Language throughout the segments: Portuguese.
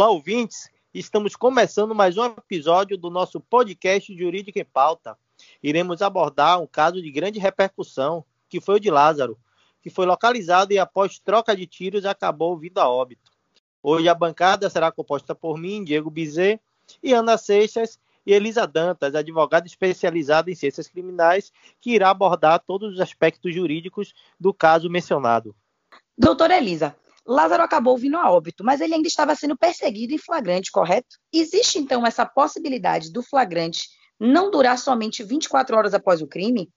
Olá, ouvintes. Estamos começando mais um episódio do nosso podcast Jurídica em Pauta. Iremos abordar um caso de grande repercussão, que foi o de Lázaro, que foi localizado e após troca de tiros acabou vindo a óbito. Hoje a bancada será composta por mim, Diego Bizet, e Ana Seixas e Elisa Dantas, advogada especializada em ciências criminais, que irá abordar todos os aspectos jurídicos do caso mencionado. Doutora Elisa, Lázaro acabou vindo a óbito, mas ele ainda estava sendo perseguido em flagrante, correto? Existe então essa possibilidade do flagrante não durar somente 24 horas após o crime?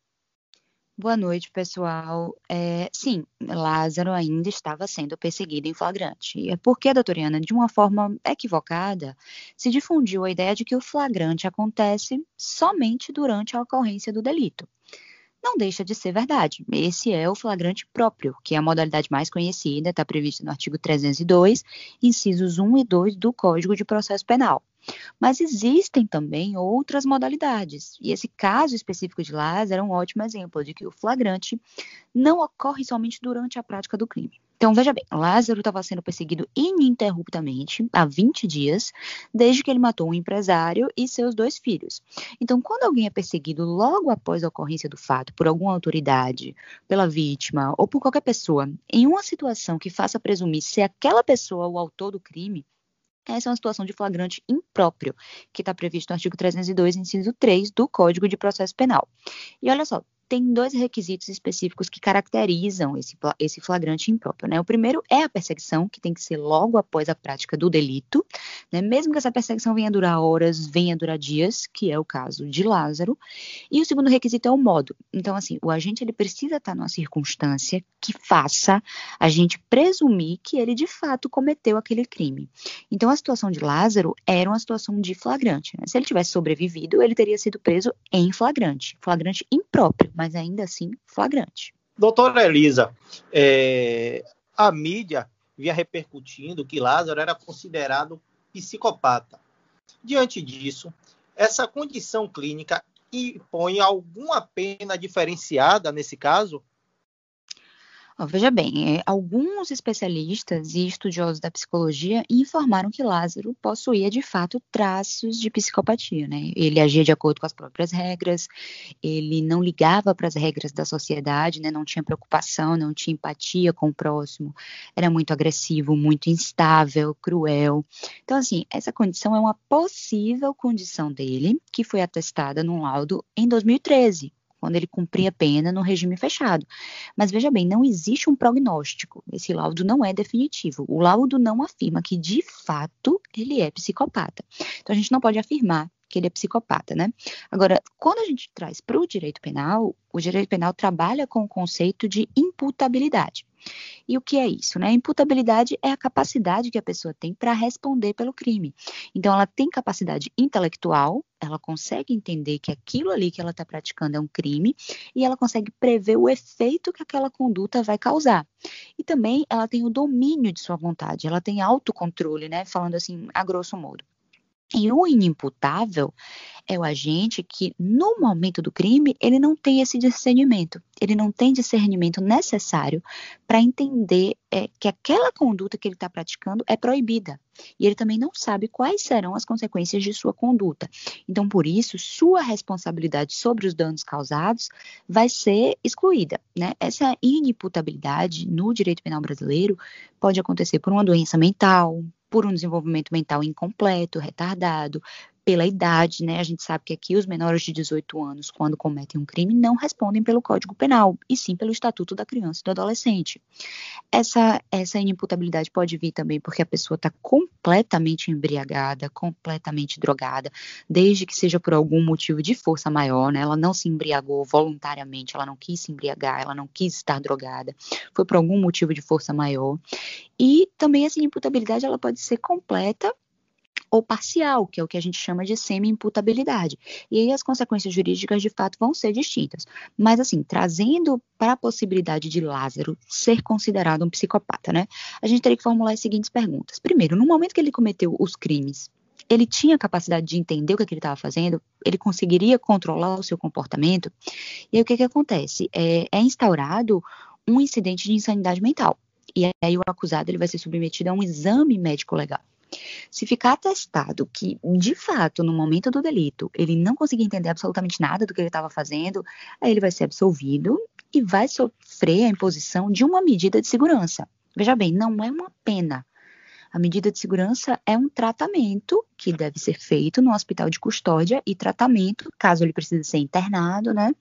Boa noite, pessoal. É, sim, Lázaro ainda estava sendo perseguido em flagrante. É porque, doutoriana, de uma forma equivocada, se difundiu a ideia de que o flagrante acontece somente durante a ocorrência do delito não deixa de ser verdade. Esse é o flagrante próprio, que é a modalidade mais conhecida, está prevista no artigo 302, incisos 1 e 2 do Código de Processo Penal. Mas existem também outras modalidades, e esse caso específico de Lázaro é um ótimo exemplo de que o flagrante não ocorre somente durante a prática do crime. Então, veja bem, Lázaro estava sendo perseguido ininterruptamente há 20 dias, desde que ele matou um empresário e seus dois filhos. Então, quando alguém é perseguido logo após a ocorrência do fato por alguma autoridade, pela vítima ou por qualquer pessoa, em uma situação que faça presumir ser aquela pessoa o autor do crime, essa é uma situação de flagrante impróprio, que está previsto no artigo 302, inciso 3 do Código de Processo Penal. E olha só, tem dois requisitos específicos que caracterizam esse, esse flagrante impróprio. Né? O primeiro é a perseguição, que tem que ser logo após a prática do delito, né? mesmo que essa perseguição venha durar horas, venha durar dias, que é o caso de Lázaro. E o segundo requisito é o modo. Então, assim, o agente ele precisa estar numa circunstância que faça a gente presumir que ele de fato cometeu aquele crime. Então, a situação de Lázaro era uma situação de flagrante. Né? Se ele tivesse sobrevivido, ele teria sido preso em flagrante, flagrante impróprio mas ainda assim flagrante. Doutora Elisa, é, a mídia vinha repercutindo que Lázaro era considerado psicopata. Diante disso, essa condição clínica impõe alguma pena diferenciada nesse caso? Veja bem, é, alguns especialistas e estudiosos da psicologia informaram que Lázaro possuía de fato traços de psicopatia, né? Ele agia de acordo com as próprias regras, ele não ligava para as regras da sociedade, né? Não tinha preocupação, não tinha empatia com o próximo, era muito agressivo, muito instável, cruel. Então, assim, essa condição é uma possível condição dele, que foi atestada num laudo em 2013, quando ele cumpria pena no regime fechado. Mas veja bem, não existe um prognóstico. Esse laudo não é definitivo. O laudo não afirma que de fato ele é psicopata. Então a gente não pode afirmar que ele é psicopata, né? Agora, quando a gente traz para o direito penal, o direito penal trabalha com o conceito de imputabilidade. E o que é isso? Né? A imputabilidade é a capacidade que a pessoa tem para responder pelo crime. Então, ela tem capacidade intelectual, ela consegue entender que aquilo ali que ela está praticando é um crime e ela consegue prever o efeito que aquela conduta vai causar. E também ela tem o domínio de sua vontade, ela tem autocontrole, né? Falando assim, a grosso modo. E o inimputável é o agente que, no momento do crime, ele não tem esse discernimento, ele não tem discernimento necessário para entender é, que aquela conduta que ele está praticando é proibida. E ele também não sabe quais serão as consequências de sua conduta. Então, por isso, sua responsabilidade sobre os danos causados vai ser excluída. Né? Essa inimputabilidade no direito penal brasileiro pode acontecer por uma doença mental, por um desenvolvimento mental incompleto, retardado, pela idade, né? A gente sabe que aqui os menores de 18 anos, quando cometem um crime, não respondem pelo Código Penal, e sim pelo Estatuto da Criança e do Adolescente. Essa, essa inimputabilidade pode vir também porque a pessoa está completamente embriagada, completamente drogada, desde que seja por algum motivo de força maior, né? Ela não se embriagou voluntariamente, ela não quis se embriagar, ela não quis estar drogada, foi por algum motivo de força maior. E também essa inimputabilidade ela pode ser completa ou parcial, que é o que a gente chama de semi-imputabilidade. E aí as consequências jurídicas de fato vão ser distintas. Mas assim, trazendo para a possibilidade de Lázaro ser considerado um psicopata, né? A gente teria que formular as seguintes perguntas. Primeiro, no momento que ele cometeu os crimes, ele tinha capacidade de entender o que, é que ele estava fazendo, ele conseguiria controlar o seu comportamento. E aí o que, que acontece? É, é instaurado um incidente de insanidade mental. E aí o acusado ele vai ser submetido a um exame médico legal. Se ficar atestado que, de fato, no momento do delito, ele não conseguia entender absolutamente nada do que ele estava fazendo, aí ele vai ser absolvido e vai sofrer a imposição de uma medida de segurança. Veja bem, não é uma pena. A medida de segurança é um tratamento que deve ser feito no hospital de custódia e tratamento, caso ele precise ser internado, né?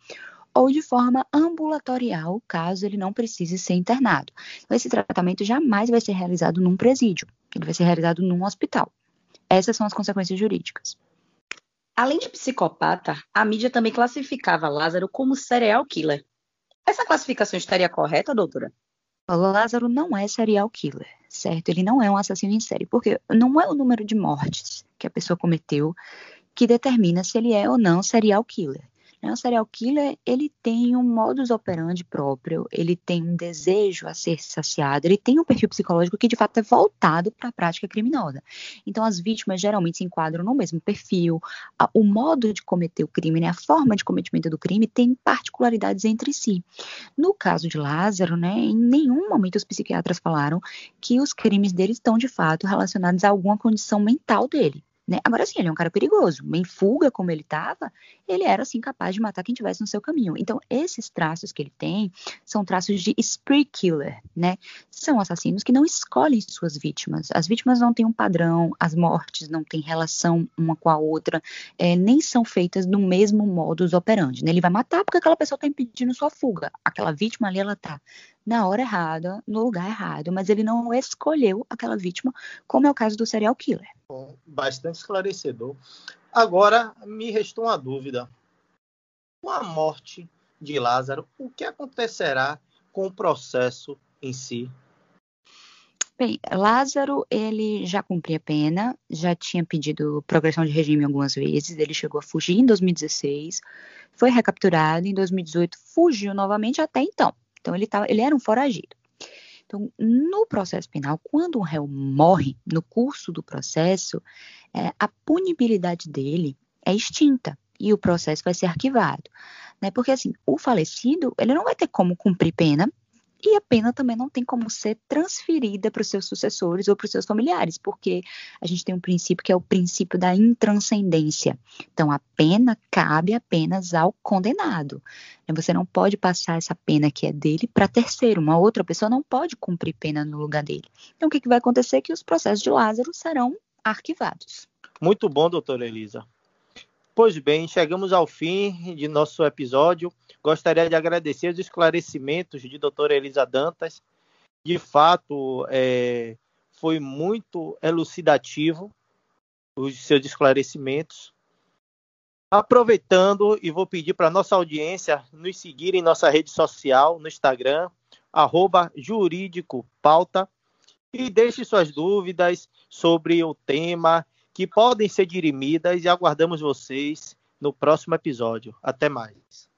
Ou de forma ambulatorial, caso ele não precise ser internado. Então, esse tratamento jamais vai ser realizado num presídio, ele vai ser realizado num hospital. Essas são as consequências jurídicas. Além de psicopata, a mídia também classificava Lázaro como serial killer. Essa classificação estaria correta, doutora? Lázaro não é serial killer, certo? Ele não é um assassino em série, porque não é o número de mortes que a pessoa cometeu que determina se ele é ou não serial killer. Né? O serial killer, ele tem um modus operandi próprio, ele tem um desejo a ser saciado, ele tem um perfil psicológico que de fato é voltado para a prática criminosa. Então as vítimas geralmente se enquadram no mesmo perfil, o modo de cometer o crime, né, a forma de cometimento do crime tem particularidades entre si. No caso de Lázaro, né, em nenhum momento os psiquiatras falaram que os crimes dele estão de fato relacionados a alguma condição mental dele. Né? Agora sim, ele é um cara perigoso, em fuga como ele estava, ele era assim capaz de matar quem tivesse no seu caminho. Então, esses traços que ele tem são traços de spree killer, né? São assassinos que não escolhem suas vítimas. As vítimas não têm um padrão, as mortes não têm relação uma com a outra, é, nem são feitas do mesmo modus operandi. Né? Ele vai matar porque aquela pessoa está impedindo sua fuga. Aquela vítima ali, ela está na hora errada, no lugar errado, mas ele não escolheu aquela vítima, como é o caso do serial killer. Bom, bastante esclarecedor. Agora me restou uma dúvida. Com a morte de Lázaro, o que acontecerá com o processo em si? Bem, Lázaro, ele já cumpria pena, já tinha pedido progressão de regime algumas vezes, ele chegou a fugir em 2016, foi recapturado em 2018, fugiu novamente até então. Então, ele, tava, ele era um foragido. Então, no processo penal, quando um réu morre no curso do processo, é, a punibilidade dele é extinta e o processo vai ser arquivado. Né? Porque, assim, o falecido, ele não vai ter como cumprir pena, e a pena também não tem como ser transferida para os seus sucessores ou para os seus familiares, porque a gente tem um princípio que é o princípio da intranscendência. Então, a pena cabe apenas ao condenado. Você não pode passar essa pena que é dele para terceiro. Uma outra pessoa não pode cumprir pena no lugar dele. Então, o que, vai acontecer que os processos de Lázaro serão arquivados. Muito bom, doutora Elisa. Pois bem, chegamos ao fim de nosso episódio. Gostaria de agradecer os esclarecimentos de doutora Elisa Dantas. De fato, é, foi muito elucidativo os seus esclarecimentos. Aproveitando, e vou pedir para nossa audiência nos seguir em nossa rede social, no Instagram, arroba jurídico pauta, e deixe suas dúvidas sobre o tema que podem ser dirimidas e aguardamos vocês no próximo episódio. Até mais.